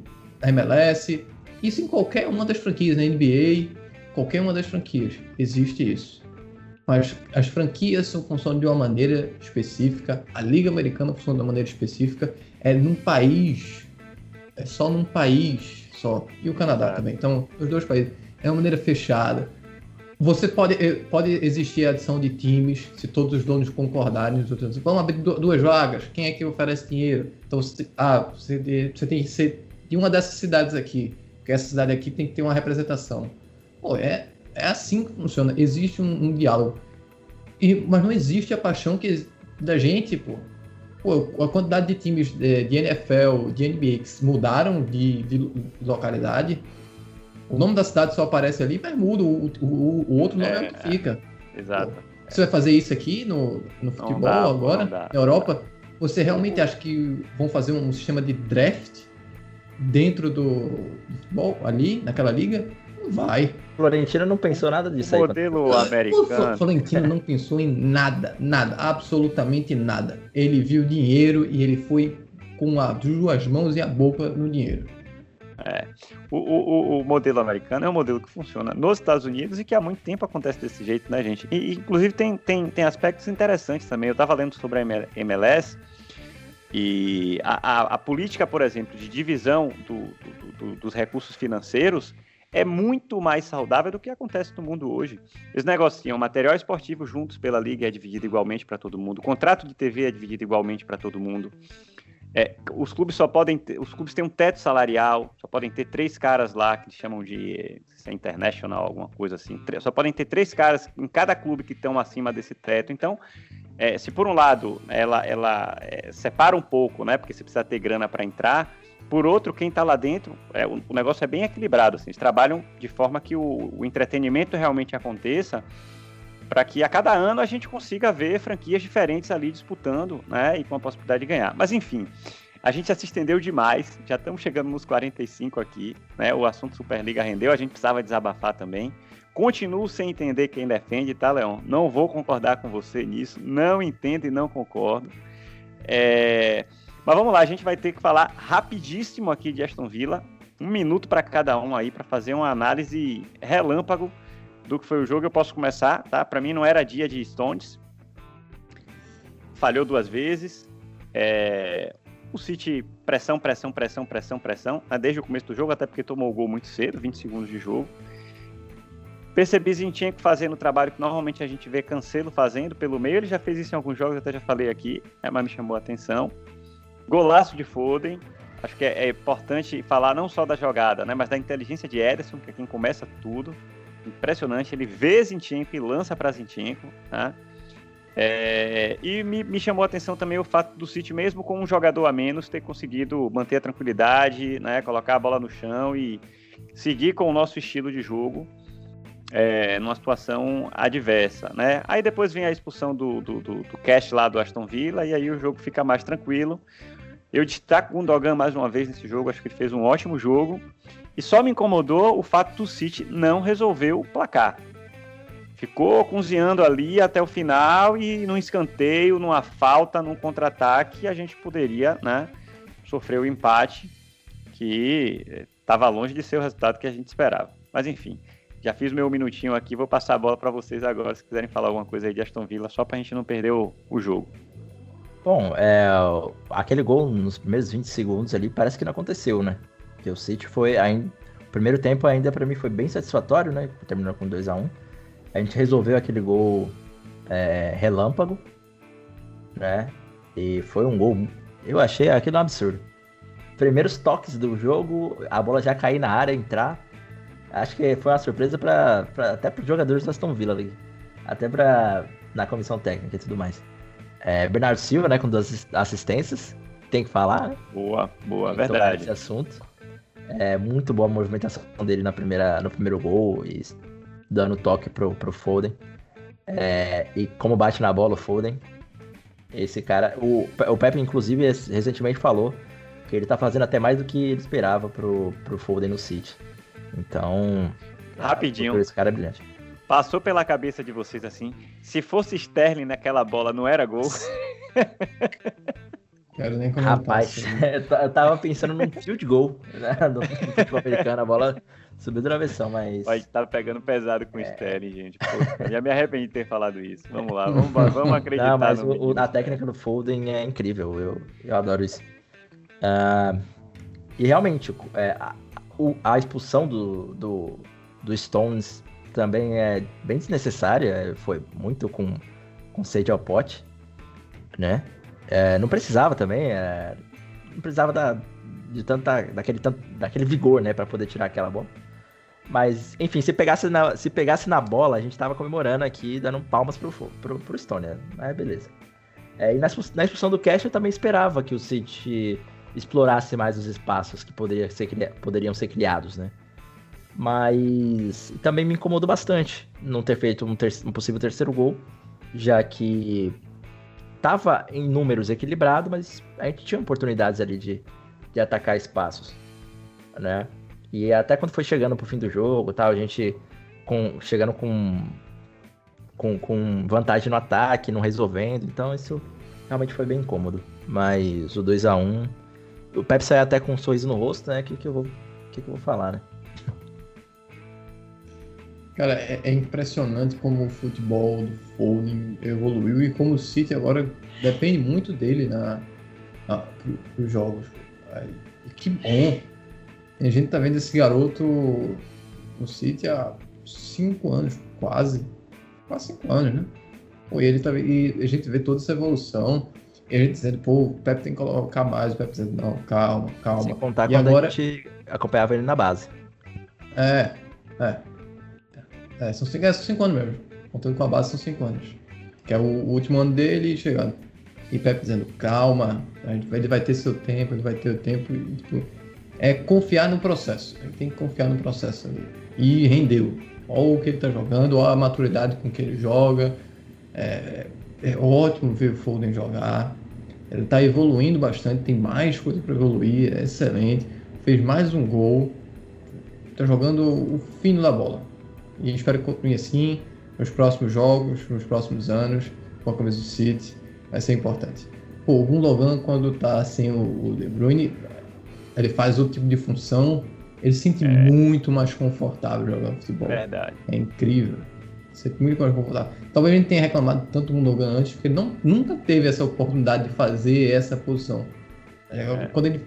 MLS, isso em qualquer uma das franquias, na NBA, qualquer uma das franquias. Existe isso. Mas as franquias funcionam de uma maneira específica, a Liga Americana funciona de uma maneira específica, é num país, é só num país só, e o Canadá também. Então, os dois países, é uma maneira fechada. Você pode, eh, pode existir a adição de times, se todos os donos concordarem. Vamos abrir duas vagas, quem é que oferece dinheiro? Então, você, ah, você, você tem que ser de uma dessas cidades aqui, porque essa cidade aqui tem que ter uma representação. Pô, é, é assim que funciona. Existe um, um diálogo. E, mas não existe a paixão que, da gente, pô. pô a quantidade de times de, de NFL, de NBA que mudaram de, de, localidade. O nome da cidade só aparece ali, mas muda. O, o, o outro nome é, é o que fica.
Exato.
Pô, você vai fazer isso aqui no, no futebol dá, agora, na Europa? Você realmente acha que vão fazer um sistema de draft dentro do, futebol ali, naquela liga? Não vai.
Florentino não pensou nada disso
o aí. modelo americano.
O Florentino não pensou em nada, nada, absolutamente nada. Ele viu dinheiro e ele foi com as duas mãos e a boca no dinheiro.
É. O, o, o, modelo americano é um modelo que funciona nos Estados Unidos e que há muito tempo acontece desse jeito, né, gente? E, inclusive, tem, tem, tem aspectos interessantes também. Eu estava lendo sobre a MLS e a, a, a, política, por exemplo, de divisão do, do, do, dos recursos financeiros é muito mais saudável do que acontece no mundo hoje. Eles negociam material esportivo juntos pela liga, é dividido igualmente para todo mundo. O contrato de TV é dividido igualmente para todo mundo. É, os clubes só podem ter, os clubes têm um teto salarial, só podem ter três caras lá que chamam de é international, alguma coisa assim. Só podem ter três caras em cada clube que estão acima desse teto. Então, é, se por um lado ela, ela é, separa um pouco, né, porque você precisa ter grana para entrar, por outro, quem está lá dentro, é, o, o, negócio é bem equilibrado. Assim, eles trabalham de forma que o, o entretenimento realmente aconteça, para que a cada ano a gente consiga ver franquias diferentes ali disputando, né? E com a possibilidade de ganhar. Mas enfim, a gente já se estendeu demais, já estamos chegando nos 45 aqui, né? O assunto Superliga rendeu, a gente precisava desabafar também. Continuo sem entender quem defende, tá, Leon? Não vou concordar com você nisso, não entendo e não concordo. É... Mas vamos lá, a gente vai ter que falar rapidíssimo aqui de Aston Villa, um minuto para cada um aí para fazer uma análise relâmpago do que foi o jogo. Eu posso começar, tá? Para mim não era dia de Stones, falhou duas vezes. É... O City pressão, pressão, pressão, pressão, pressão, né? desde o começo do jogo, até porque tomou o gol muito cedo, 20 segundos de jogo. Percebi Zinchenko fazendo o trabalho que normalmente a gente vê Cancelo fazendo pelo meio. Ele já fez isso em alguns jogos, até já falei aqui, é, mas me chamou a atenção. Golaço de Foden. Acho que é, é, importante falar não só da jogada, né, mas da inteligência de Ederson, que é quem começa tudo. Impressionante. Ele vê Zinchenko e lança para Zinchenko. Né? É, e me, me, chamou a atenção também o fato do City, mesmo com um jogador a menos, ter conseguido manter a tranquilidade, né, colocar a bola no chão e seguir com o nosso estilo de jogo é, numa situação adversa, né? Aí depois vem a expulsão do, do, do, do Cash lá do Aston Villa e aí o jogo fica mais tranquilo. Eu destaco o Gundogan mais uma vez nesse jogo, acho que ele fez um ótimo jogo. E só me incomodou o fato do City não resolver o placar. Ficou cozinhando ali até o final e num escanteio, numa falta, num contra-ataque, a gente poderia né, sofrer o empate que estava longe de ser o resultado que a gente esperava. Mas enfim, já fiz meu minutinho aqui, vou passar a bola para vocês agora, se quiserem falar alguma coisa aí de Aston Villa, só para a gente não perder o, o jogo.
Bom, é, aquele gol nos primeiros 20 segundos ali parece que não aconteceu, né? Porque o City foi. O primeiro tempo ainda para mim foi bem satisfatório, né? Terminou com 2 a 1 A gente resolveu aquele gol é, relâmpago, né? E foi um gol. Eu achei aquilo um absurdo. Primeiros toques do jogo, a bola já cair na área, entrar. Acho que foi uma surpresa pra, pra até para os jogadores do Aston Villa ali. Até para na comissão técnica e tudo mais. É, Bernardo Silva, né, com duas assistências. Tem que falar, né?
Boa, boa, verdade.
Esse assunto. É muito boa a movimentação dele na primeira, no primeiro gol e dando toque pro, pro Foden. É, e como bate na bola o Foden. Esse cara. O, o Pepe, inclusive, recentemente falou que ele tá fazendo até mais do que ele esperava pro, pro Foden no City. Então.
Rapidinho.
Esse cara é brilhante.
Passou pela cabeça de vocês assim. Se fosse Sterling naquela bola, não era gol.
Quero nem comentar.
Rapaz, eu tava pensando num field goal né? no futebol americano, a bola subiu do travessão, mas.
Pode estar tá pegando pesado com o é... Sterling, gente. Pô, já me arrependi de ter falado isso. Vamos lá, vamos, vamos acreditar. Não,
mas o, a técnica do Foden é incrível, eu, eu adoro isso. Uh, e realmente, é, a, a, expulsão do, do, do Stones também é bem desnecessária, foi muito com, com sede ao pote, né? É, não precisava também, é, não precisava da, de tanta, daquele, tanto, daquele vigor, né, para poder tirar aquela bola. Mas, enfim, se pegasse na, se pegasse na bola, a gente tava comemorando aqui, dando palmas pro, pro, pro Stone? Mas beleza. É, e na, na expulsão do Cash eu também esperava que o City explorasse mais os espaços que poderia ser, poderiam ser criados, né? Mas também me incomodou bastante não ter feito um, ter, um possível terceiro gol, já que tava em números equilibrado, mas a gente tinha oportunidades ali de, de atacar espaços, né? E até quando foi chegando pro fim do jogo, tal, a gente com, chegando com, com, com vantagem no ataque, não resolvendo, então isso realmente foi bem incômodo. Mas o 2 a 1 o Pepe saiu até com um sorriso no rosto, né? O que, que, eu, vou, que, que eu vou falar, né?
Cara, é, é, impressionante como o futebol do Foden evoluiu e como o City agora depende muito dele na, na para os jogos. E que bom! a gente tá vendo esse garoto no City há cinco anos, quase. Quase cinco anos, né? Pô, e, ele tá, e a gente vê toda essa evolução. E a gente dizendo, pô, o Pepe tem que colocar mais. O Pepe dizendo, não, calma, calma. Sem
contar
e
quando agora... a gente acompanhava ele na base.
É, é. É, são cinco, é, são cinco anos mesmo. Contando com a base, são cinco anos. Que é o, o último ano dele chegando. E Pepe dizendo, calma, ele vai ter seu tempo, ele vai ter o tempo. E, tipo, é confiar no processo. Ele tem que confiar no processo ali. E rendeu. Olha o que ele está jogando, olha a maturidade com que ele joga. É, é ótimo ver o Foden jogar. Ele está evoluindo bastante, tem mais coisa para evoluir, é excelente. Fez mais um gol. Está jogando o fino da bola. E espero que continue assim nos próximos jogos, nos próximos anos, com a camisa do City. Vai ser importante. Pô, o Gundogan, quando tá sem o De Bruyne, ele faz outro tipo de função, ele se sente é. muito mais confortável jogando futebol.
Verdade.
É incrível. Se sente muito mais confortável. Talvez a gente tenha reclamado tanto do Gundogan antes, porque ele não, nunca teve essa oportunidade de fazer essa posição. É, é. Quando ele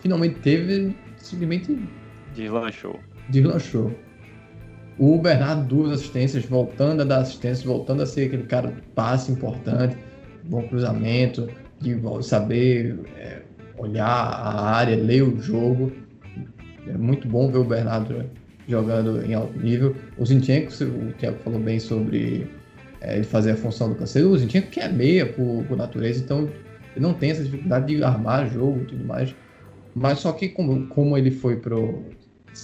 finalmente teve, ele simplesmente
deslanchou.
Deslanchou. O Bernardo, duas assistências, voltando a dar assistência, voltando a ser aquele cara de passe importante, bom cruzamento, de saber é, olhar a área, ler o jogo. É muito bom ver o Bernardo jogando em alto nível. O Zinchenko, o Thiago falou bem sobre é, ele fazer a função do canseiro. O Zinchenko que é meia por, por, natureza, então ele não tem essa dificuldade de armar jogo e tudo mais. Mas só que como, como ele foi pro...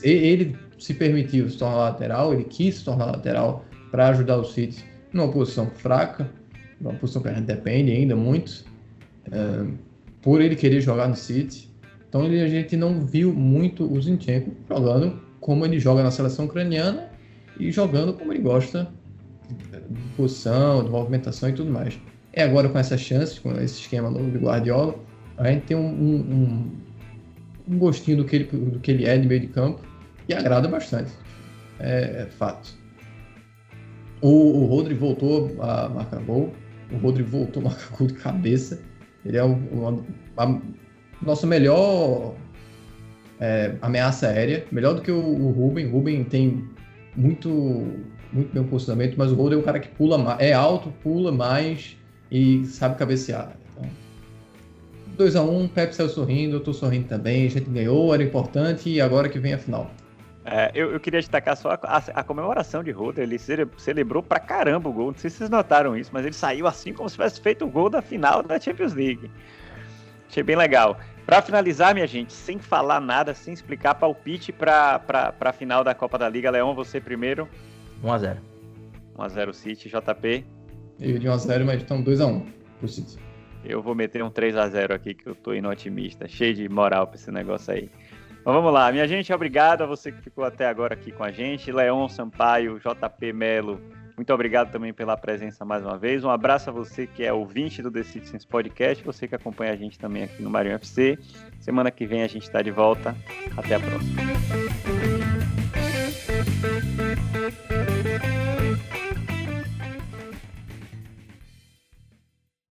Ele se permitiu se tornar lateral, ele quis se tornar lateral para ajudar o City numa posição fraca, uma posição que a gente depende ainda muito, é, por ele querer jogar no City. Então ele, a gente não viu muito o Zinchenko jogando como ele joga na seleção ucraniana e jogando como ele gosta de posição, de movimentação e tudo mais. É agora com essas chances, com esse esquema novo de Guardiola, a gente tem um, um, um gostinho do que, ele, do que ele é de meio de campo e agrada bastante. É, é fato. O, o Rodri voltou a marcar gol. O Rodri voltou a marcar gol de cabeça. Ele é a nossa melhor é, ameaça aérea, melhor do que o, o Ruben. O Ruben tem muito, muito bem posicionamento, mas o Rodri é um cara que pula mais, é alto, pula mais e sabe cabecear. Então, 2x1, um, Pepe saiu sorrindo, eu tô sorrindo também, a gente ganhou, era importante e agora que vem a final.
É, eu, eu, queria destacar só a, a, a, comemoração de Roder. Ele celebrou pra caramba o gol. Não sei se vocês notaram isso, mas ele saiu assim como se tivesse feito o gol da final da Champions League. Achei bem legal. Para finalizar, minha gente, sem falar nada, sem explicar, palpite para a final da Copa da Liga. Leão, você primeiro.
1x0.
1x0 City, JP.
Eu de 1x0, mas estão 2x1 pro City.
Eu vou meter um 3x0 aqui, que eu tô indo otimista. Cheio de moral para esse negócio aí. Então vamos lá, minha gente, obrigado a você que ficou até agora aqui com a gente. Leon Sampaio, JP Melo, muito obrigado também pela presença mais uma vez. Um abraço a você que é ouvinte do The Citizens Podcast, você que acompanha a gente também aqui no Marinho FC. Semana que vem a gente está de volta. Até a próxima.